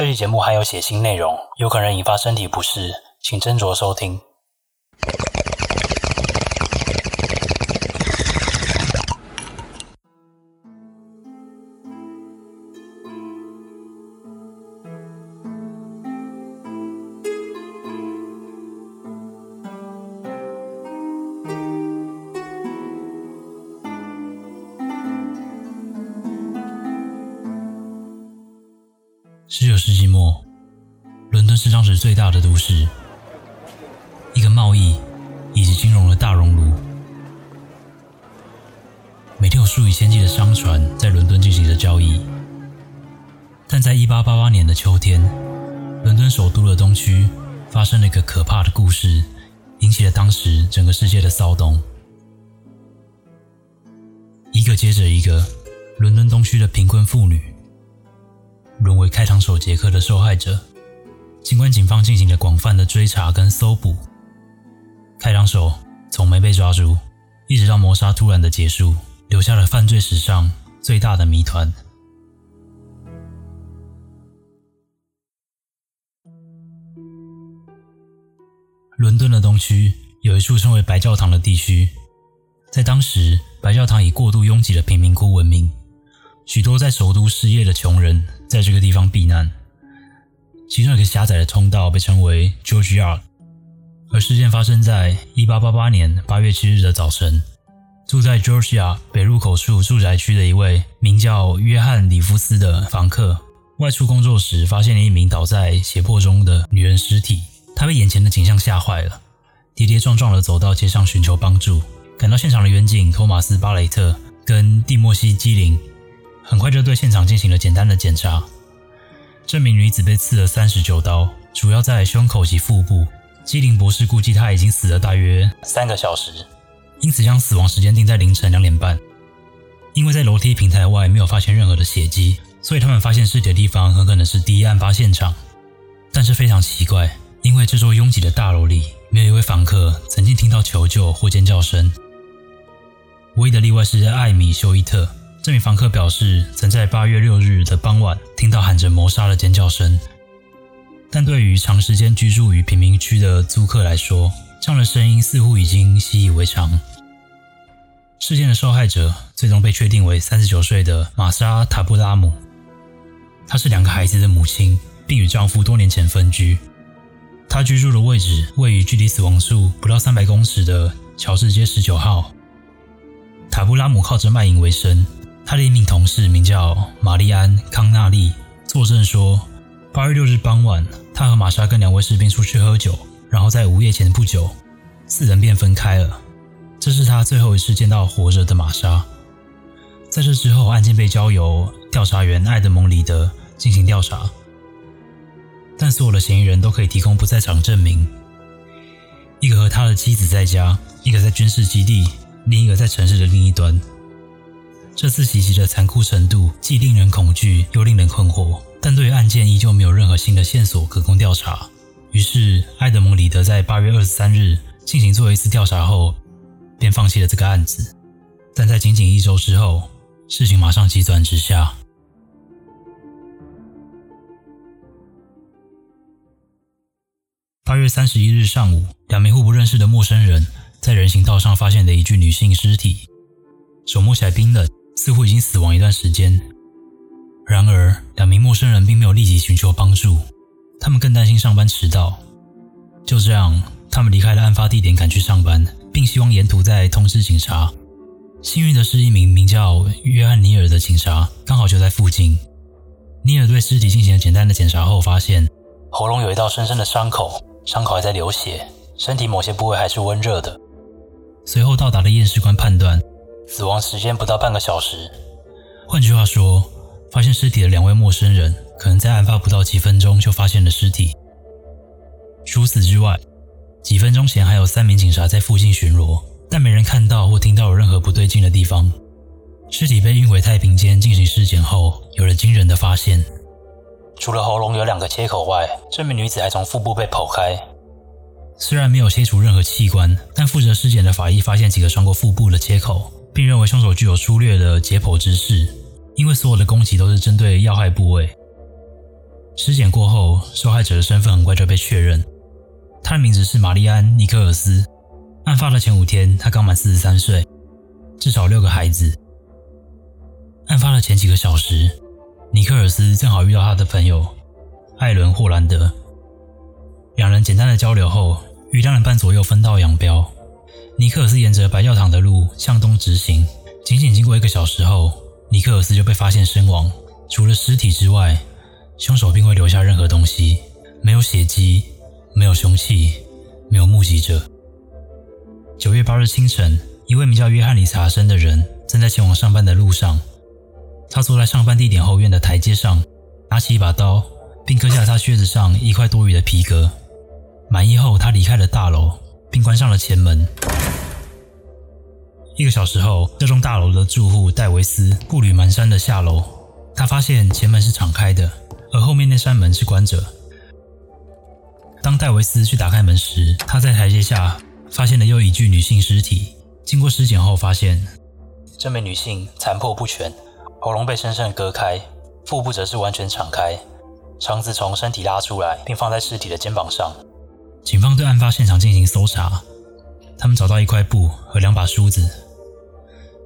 这期节目含有血腥内容，有可能引发身体不适，请斟酌收听。金融的大熔炉。每天有数以千计的商船在伦敦进行着交易。但在一八八八年的秋天，伦敦首都的东区发生了一个可怕的故事，引起了当时整个世界的骚动。一个接着一个，伦敦东区的贫困妇女。沦为开膛手杰克的受害者。尽管警方进行了广泛的追查跟搜捕，开膛手从没被抓住，一直到谋杀突然的结束，留下了犯罪史上最大的谜团。伦敦的东区有一处称为白教堂的地区，在当时，白教堂以过度拥挤的贫民窟闻名。许多在首都失业的穷人在这个地方避难，其中一个狭窄的通道被称为 George Yard。而事件发生在1888年8月7日的早晨，住在 Georgia 北入口处住宅区的一位名叫约翰·里夫斯的房客，外出工作时发现了一名倒在血泊中的女人尸体。他被眼前的景象吓坏了，跌跌撞撞地走到街上寻求帮助。赶到现场的远警托马斯·巴雷特跟蒂莫西·基林。很快就对现场进行了简单的检查。这名女子被刺了三十九刀，主要在胸口及腹部。基林博士估计他已经死了大约三个小时，因此将死亡时间定在凌晨两点半。因为在楼梯平台外没有发现任何的血迹，所以他们发现尸体的地方很可能是第一案发现场。但是非常奇怪，因为这座拥挤的大楼里没有一位房客曾经听到求救或尖叫声。唯一的例外是艾米休伊特。这名房客表示，曾在八月六日的傍晚听到喊着谋杀的尖叫声。但对于长时间居住于贫民区的租客来说，这样的声音似乎已经习以为常。事件的受害者最终被确定为三十九岁的玛莎·塔布拉姆。她是两个孩子的母亲，并与丈夫多年前分居。她居住的位置位于距离死亡处不到三百公尺的乔治街十九号。塔布拉姆靠着卖淫为生。他的一名同事名叫玛丽安·康纳利，作证说，八月六日傍晚，他和玛莎跟两位士兵出去喝酒，然后在午夜前不久，四人便分开了。这是他最后一次见到活着的玛莎。在这之后，案件被交由调查员艾德蒙·里德进行调查，但所有的嫌疑人都可以提供不在场证明。一个和他的妻子在家，一个在军事基地，另一个在城市的另一端。这次袭击的残酷程度既令人恐惧，又令人困惑。但对案件依旧没有任何新的线索可供调查。于是，埃德蒙·里德在八月二十三日进行做一次调查后，便放弃了这个案子。但在仅仅一周之后，事情马上急转直下。八月三十一日上午，两名互不认识的陌生人在人行道上发现了一具女性尸体，手摸起来冰冷。似乎已经死亡一段时间。然而，两名陌生人并没有立即寻求帮助，他们更担心上班迟到。就这样，他们离开了案发地点，赶去上班，并希望沿途再通知警察。幸运的是，一名名叫约翰尼尔的警察刚好就在附近。尼尔对尸体进行了简单的检查后，发现喉咙有一道深深的伤口，伤口还在流血，身体某些部位还是温热的。随后到达的验尸官判断。死亡时间不到半个小时。换句话说，发现尸体的两位陌生人可能在案发不到几分钟就发现了尸体。除此之外，几分钟前还有三名警察在附近巡逻，但没人看到或听到有任何不对劲的地方。尸体被运回太平间进行尸检后，有了惊人的发现：除了喉咙有两个切口外，这名女子还从腹部被剖开。虽然没有切除任何器官，但负责尸检的法医发现几个穿过腹部的切口。并认为凶手具有粗略的解剖知识，因为所有的攻击都是针对要害部位。尸检过后，受害者的身份很快就被确认，他的名字是玛丽安·尼克尔斯。案发的前五天，他刚满四十三岁，至少六个孩子。案发的前几个小时，尼克尔斯正好遇到他的朋友艾伦·霍兰德，两人简单的交流后，于两点半左右分道扬镳。尼克尔斯沿着白教堂的路向东直行，仅仅经过一个小时后，尼克尔斯就被发现身亡。除了尸体之外，凶手并未留下任何东西，没有血迹，没有凶器，没有目击者。九月八日清晨，一位名叫约翰·理查森的人正在前往上班的路上。他坐在上班地点后院的台阶上，拿起一把刀，并割下他靴子上一块多余的皮革。满意后，他离开了大楼，并关上了前门。一个小时后，这栋大楼的住户戴维斯步履蹒跚地下楼。他发现前门是敞开的，而后面那扇门是关着。当戴维斯去打开门时，他在台阶下。发现了又一具女性尸体。经过尸检后，发现这名女性残破不全，喉咙被深深割开，腹部则是完全敞开，肠子从身体拉出来，并放在尸体的肩膀上。警方对案发现场进行搜查，他们找到一块布和两把梳子，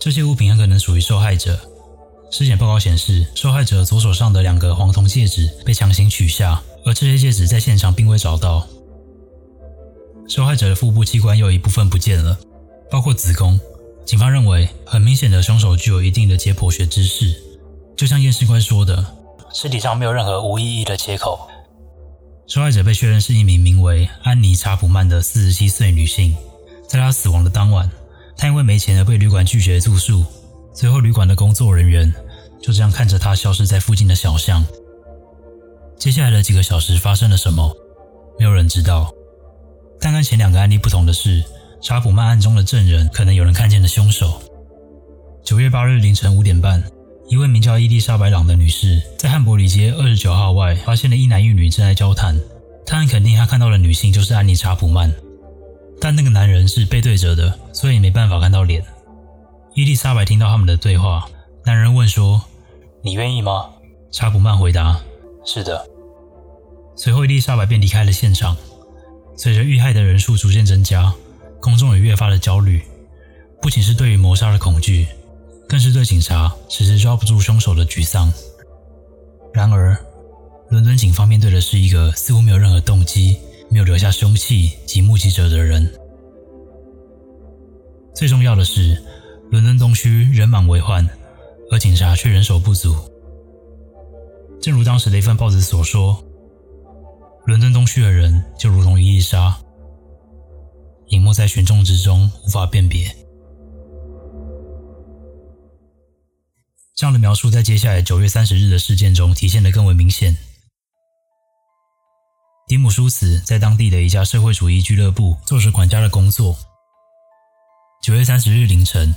这些物品很可能属于受害者。尸检报告显示，受害者左手上的两个黄铜戒指被强行取下，而这些戒指在现场并未找到。受害者的腹部器官又有一部分不见了，包括子宫。警方认为，很明显的凶手具有一定的解剖学知识。就像验尸官说的，尸体上没有任何无意义的切口。受害者被确认是一名名为安妮·查普曼的四十七岁女性。在她死亡的当晚，他因为没钱而被旅馆拒绝住宿。最后，旅馆的工作人员就这样看着他消失在附近的小巷。接下来的几个小时发生了什么？没有人知道。但跟前两个案例不同的是，查普曼案中的证人可能有人看见了凶手。九月八日凌晨五点半，一位名叫伊丽莎白·朗的女士在汉伯里街二十九号外发现了一男一女正在交谈。她很肯定，她看到的女性就是安妮·查普曼，但那个男人是背对着的，所以没办法看到脸。伊丽莎白听到他们的对话，男人问说：“你愿意吗？”查普曼回答：“是的。”随后，伊丽莎白便离开了现场。随着遇害的人数逐渐增加，公众也越发的焦虑，不仅是对于谋杀的恐惧，更是对警察迟迟抓不住凶手的沮丧。然而，伦敦警方面对的是一个似乎没有任何动机、没有留下凶器及目击者的人。最重要的是，伦敦东区人满为患，而警察却人手不足。正如当时的一份报纸所说。伦敦东区的人就如同一粒沙，隐没在群众之中，无法辨别。这样的描述在接下来九月三十日的事件中体现得更为明显。迪姆舒茨在当地的一家社会主义俱乐部做着管家的工作。九月三十日凌晨，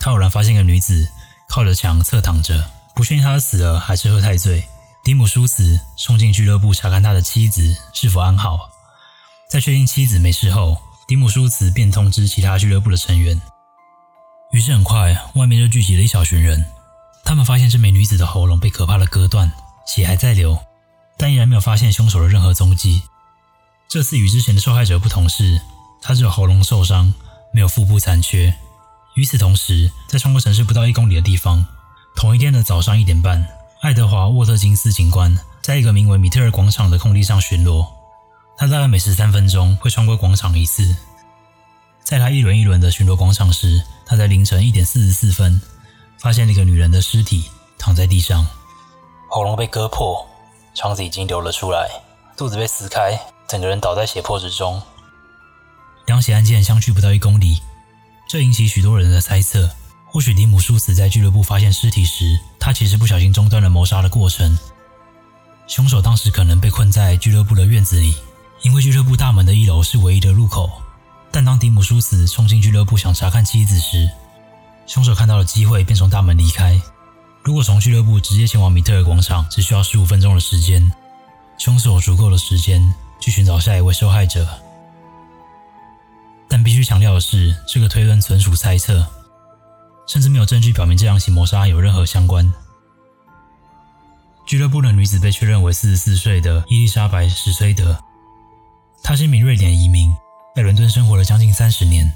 他偶然发现一个女子靠着墙侧躺着，不确定她死了还是喝太醉。迪姆舒茨冲进俱乐部查看他的妻子是否安好，在确定妻子没事后，迪姆舒茨便通知其他俱乐部的成员。于是很快，外面就聚集了一小群人。他们发现这名女子的喉咙被可怕的割断，血还在流，但依然没有发现凶手的任何踪迹。这次与之前的受害者不同是，他只有喉咙受伤，没有腹部残缺。与此同时，在穿过城市不到一公里的地方，同一天的早上一点半。爱德华·沃特金斯警官在一个名为米特尔广场的空地上巡逻。他大概每十三分钟会穿过广场一次。在他一轮一轮的巡逻广场时，他在凌晨一点四十四分发现了一个女人的尸体躺在地上，喉咙被割破，肠子已经流了出来，肚子被撕开，整个人倒在血泊之中。两起案件相距不到一公里，这引起许多人的猜测。或许迪姆舒茨在俱乐部发现尸体时，他其实不小心中断了谋杀的过程。凶手当时可能被困在俱乐部的院子里，因为俱乐部大门的一楼是唯一的入口。但当迪姆舒茨冲进俱乐部想查看妻子时，凶手看到了机会，便从大门离开。如果从俱乐部直接前往米特尔广场，只需要十五分钟的时间，凶手有足够的时间去寻找下一位受害者。但必须强调的是，这个推论纯属猜测。甚至没有证据表明这两起谋杀案有任何相关。俱乐部的女子被确认为四十四岁的伊丽莎白·史崔德。她是一名瑞典移民，在伦敦生活了将近三十年。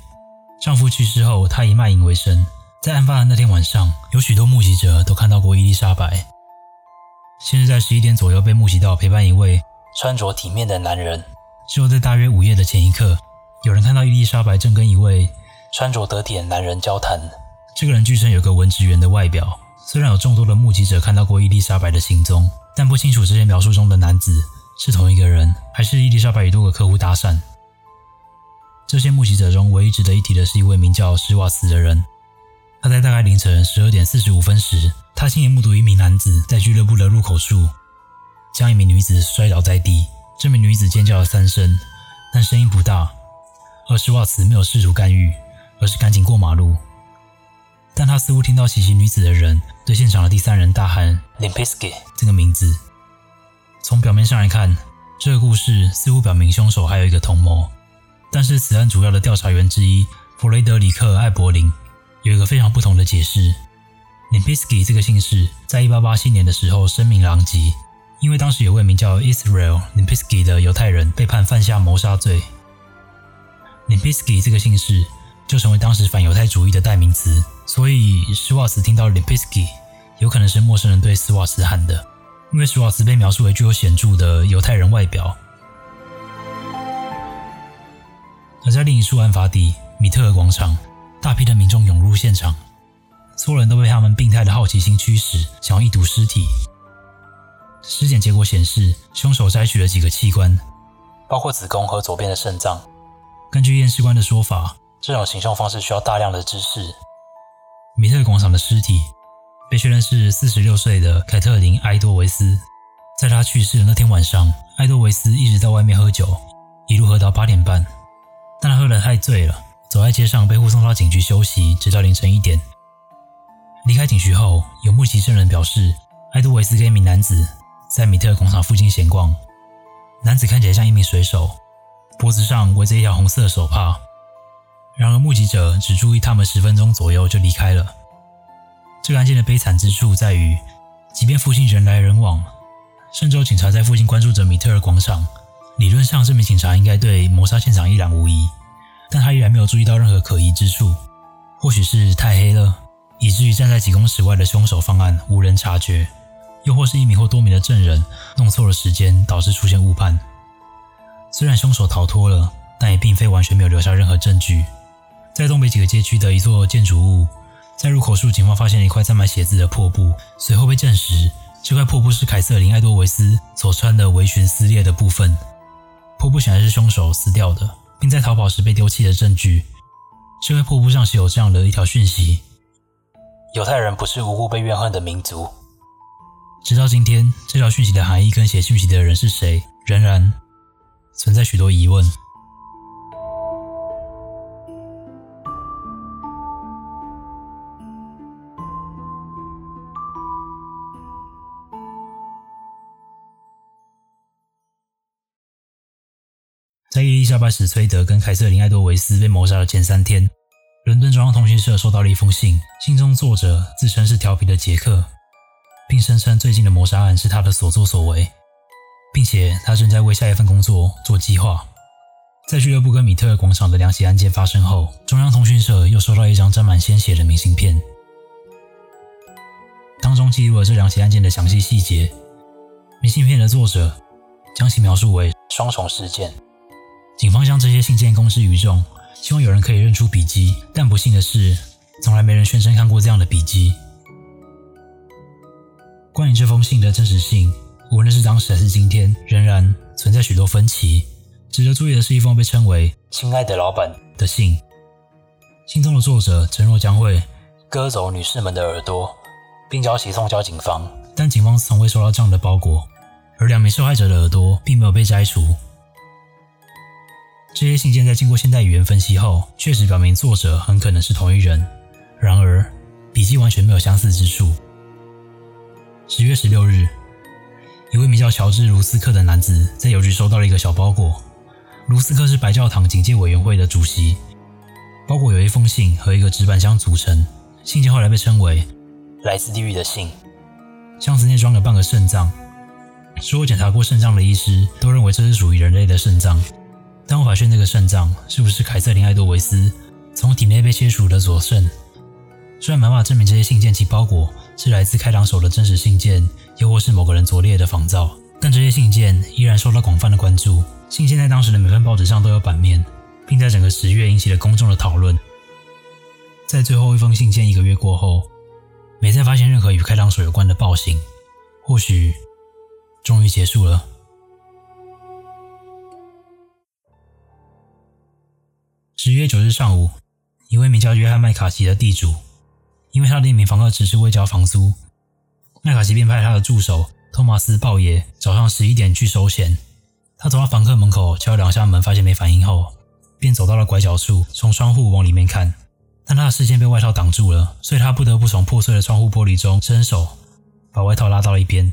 丈夫去世后，她以卖淫为生。在案发的那天晚上，有许多目击者都看到过伊丽莎白。先是在十一点左右被目击到陪伴一位穿着体面的男人，之后在大约午夜的前一刻，有人看到伊丽莎白正跟一位穿着得体的男人交谈。这个人据称有个文职员的外表。虽然有众多的目击者看到过伊丽莎白的行踪，但不清楚这些描述中的男子是同一个人，还是伊丽莎白与多个客户搭讪。这些目击者中，唯一值得一提的是一位名叫施瓦茨的人。在大概凌晨十二点四十五分时，他亲眼目睹一名男子在俱乐部的入口处将一名女子摔倒在地。这名女子尖叫了三声，但声音不大。而施瓦茨没有试图干预，而是赶紧过马路。但他似乎听到袭击女子的人对现场的第三人大喊 “Limpisky” 这个名字。从表面上来看，这个故事似乎表明凶手还有一个同谋。但是此案主要的调查员之一弗雷德里克·艾柏林有一个非常不同的解释。Limpisky 这个姓氏在1887年的时候声名狼藉，因为当时有位名叫 Israel Limpisky 的犹太人被判犯下谋杀罪。Limpisky 这个姓氏就成为当时反犹太主义的代名词。所以，施瓦茨听到 Limpisky，有可能是陌生人对施瓦茨喊的，因为施瓦茨被描述为具有显著的犹太人外表。而在另一处案发地米特尔广场，大批的民众涌入现场，所有人都被他们病态的好奇心驱使，想要一睹尸体。尸检结果显示，凶手摘取了几个器官，包括子宫和左边的肾脏。根据验尸官的说法，这种行凶方式需要大量的知识。米特广场的尸体被确认是四十六岁的凯特琳·埃多维斯。在他去世的那天晚上，埃多维斯一直在外面喝酒，一路喝到八点半。但他喝得太醉了，走在街上被护送到警局休息，直到凌晨一点。离开警局后，有目击证人表示，埃杜维斯跟一名男子在米特广场附近闲逛。男子看起来像一名水手，脖子上围着一条红色的手帕。然而，目击者只注意他们十分钟左右就离开了。这个案件的悲惨之处在于，即便附近人来人往，甚至警察在附近关注着米特尔广场。理论上，这名警察应该对谋杀现场一览无遗，但他依然没有注意到任何可疑之处。或许是太黑了，以至于站在几公尺外的凶手方案无人察觉；又或是一名或多名的证人弄错了时间，导致出现误判。虽然凶手逃脱了，但也并非完全没有留下任何证据。在东北几个街区的一座建筑物，在入口处，警方发现了一块沾满血渍的破布。随后被证实，这块破布是凯瑟琳·埃多维斯所穿的围裙撕裂的部分。破布显然是凶手撕掉的，并在逃跑时被丢弃的证据。这块破布上写有这样的一条讯息：犹太人不是无辜被怨恨的民族。直到今天，这条讯息的含义跟写讯息的人是谁，仍然存在许多疑问。在伊丽莎白·史崔德跟凯瑟琳·埃多维斯被谋杀的前三天，伦敦中央通讯社收到了一封信，信中作者自称是调皮的杰克，并声称最近的谋杀案是他的所作所为，并且他正在为下一份工作做计划。在俱乐部跟米特尔广场的两起案件发生后，中央通讯社又收到一张沾满鲜血的明信片，当中记录了这两起案件的详细细节。明信片的作者将其描述为双重事件。警方将这些信件公之于众，希望有人可以认出笔迹。但不幸的是，从来没人宣称看过这样的笔迹。关于这封信的真实性，无论是当时还是今天，仍然存在许多分歧。值得注意的是，一封被称为“亲爱的老板”的信，信中的作者承诺将会割走女士们的耳朵，并将其送交警方。但警方从未收到这样的包裹，而两名受害者的耳朵并没有被摘除。这些信件在经过现代语言分析后，确实表明作者很可能是同一人。然而，笔迹完全没有相似之处。十月十六日，一位名叫乔治·卢斯克的男子在邮局收到了一个小包裹。卢斯克是白教堂警戒委员会的主席。包裹有一封信和一个纸板箱组成。信件后来被称为“来自地狱的信”。箱子内装了半个肾脏。所有检查过肾脏的医师都认为这是属于人类的肾脏，但无法确认这个肾脏是不是凯瑟琳·爱多维斯从体内被切除的左肾。虽然没办法证明这些信件及包裹是来自开膛手的真实信件，又或是某个人拙劣的仿造，但这些信件依然受到广泛的关注。信件在当时的每份报纸上都有版面，并在整个十月引起了公众的讨论。在最后一封信件一个月过后，没再发现任何与开膛手有关的报信，或许终于结束了。十月九日上午，一位名叫约翰麦卡锡的地主。因为他的一名房客迟迟未交房租，麦卡锡便派他的助手托马斯·鲍爷早上十一点去收钱。他走到房客门口，敲两下门，发现没反应后，便走到了拐角处，从窗户往里面看。但他的视线被外套挡住了，所以他不得不从破碎的窗户玻璃中伸手把外套拉到了一边。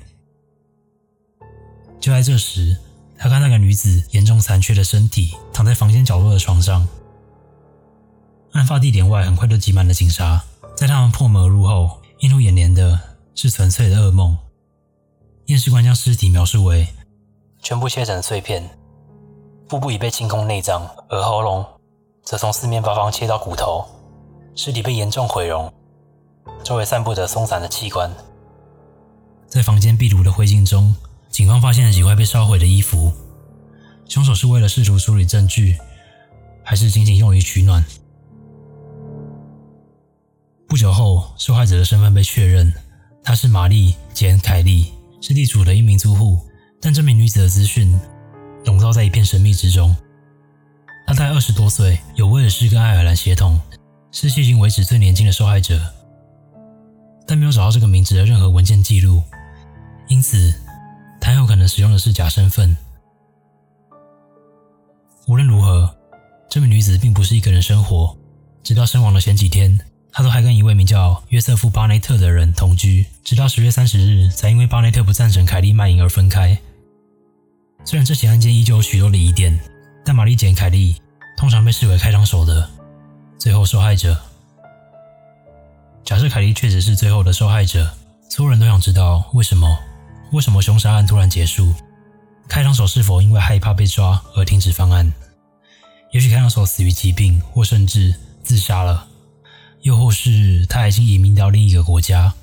就在这时，他看那个女子严重残缺的身体躺在房间角落的床上。案发地点外很快就挤满了警察。在他们破门而入后，映入眼帘的是纯粹的噩梦。验尸官将尸体描述为全部切成碎片，腹部已被清空内脏，而喉咙则从四面八方切到骨头。尸体被严重毁容，周围散布着松散的器官。在房间壁炉的灰烬中，警方发现了几块被烧毁的衣服。凶手是为了试图处理证据，还是仅仅用于取暖？不久后，受害者的身份被确认，她是玛丽·简·凯利，是地主的一名租户。但这名女子的资讯笼罩在一片神秘之中。她大概二十多岁，有威尔士跟爱尔兰血统，是迄今为止最年轻的受害者，但没有找到这个名字的任何文件记录，因此她有可能使用的是假身份。无论如何，这名女子并不是一个人生活，直到身亡的前几天。他都还跟一位名叫约瑟夫·巴内特的人同居，直到十月三十日才因为巴内特不赞成凯利卖淫而分开。虽然这起案件依旧有许多的疑点，但玛丽简·凯利通常被视为开膛手的最后受害者。假设凯利确实是最后的受害者，所有人都想知道为什么？为什么凶杀案突然结束？开膛手是否因为害怕被抓而停止犯案？也许开膛手死于疾病，或甚至自杀了。又或是他已经移民到另一个国家，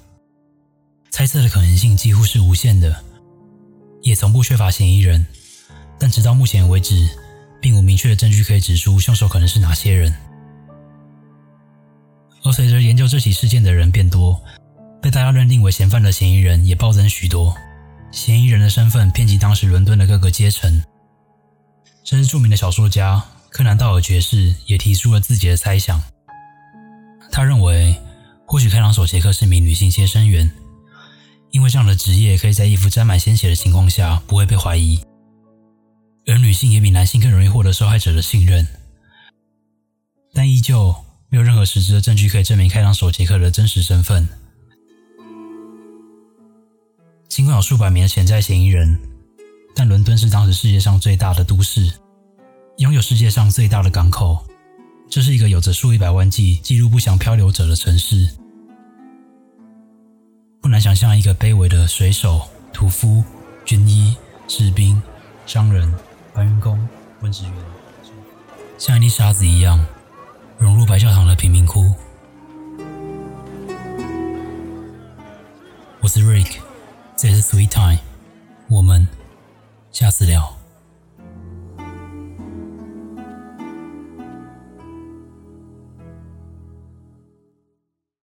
猜测的可能性几乎是无限的，也从不缺乏嫌疑人。但直到目前为止，并无明确的证据可以指出凶手可能是哪些人。而随着研究这起事件的人变多，被大家认定为嫌犯的嫌疑人也暴增许多，嫌疑人的身份遍及当时伦敦的各个阶层，甚至著名的小说家柯南道尔爵士也提出了自己的猜想。他认为，或许开膛手杰克是名女性接生员，因为这样的职业可以在衣服沾满鲜血的情况下不会被怀疑，而女性也比男性更容易获得受害者的信任。但依旧没有任何实质的证据可以证明开膛手杰克的真实身份。尽管有数百名潜在嫌疑人，但伦敦是当时世界上最大的都市，拥有世界上最大的港口。这是一个有着数以百万计记录不详漂流者的城市，不难想象一个卑微的水手、屠夫、军医、士兵、商人、搬运工、文职员，像一粒沙子一样融入白教堂的贫民窟。我是 Rick，这里是 Sweet Time，我们下次聊。